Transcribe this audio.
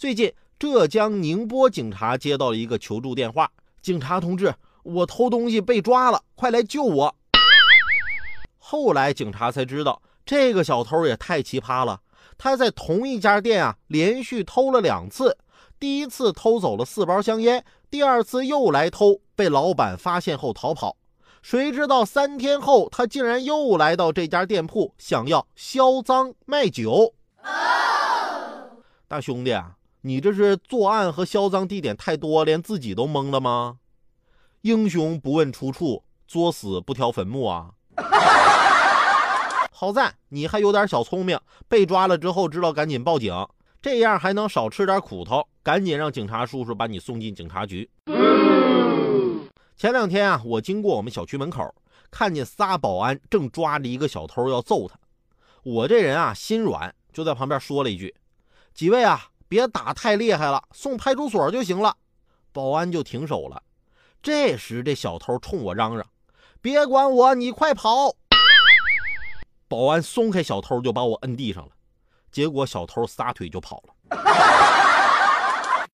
最近，浙江宁波警察接到了一个求助电话：“警察同志，我偷东西被抓了，快来救我！”后来警察才知道，这个小偷也太奇葩了。他在同一家店啊，连续偷了两次。第一次偷走了四包香烟，第二次又来偷，被老板发现后逃跑。谁知道三天后，他竟然又来到这家店铺，想要销赃卖酒。大兄弟啊！你这是作案和销赃地点太多，连自己都懵了吗？英雄不问出处，作死不挑坟墓啊！好在你还有点小聪明，被抓了之后知道赶紧报警，这样还能少吃点苦头，赶紧让警察叔叔把你送进警察局。前两天啊，我经过我们小区门口，看见仨保安正抓着一个小偷要揍他，我这人啊心软，就在旁边说了一句：“几位啊。”别打太厉害了，送派出所就行了。保安就停手了。这时，这小偷冲我嚷嚷：“别管我，你快跑！”保安松开小偷，就把我摁地上了。结果，小偷撒腿就跑了。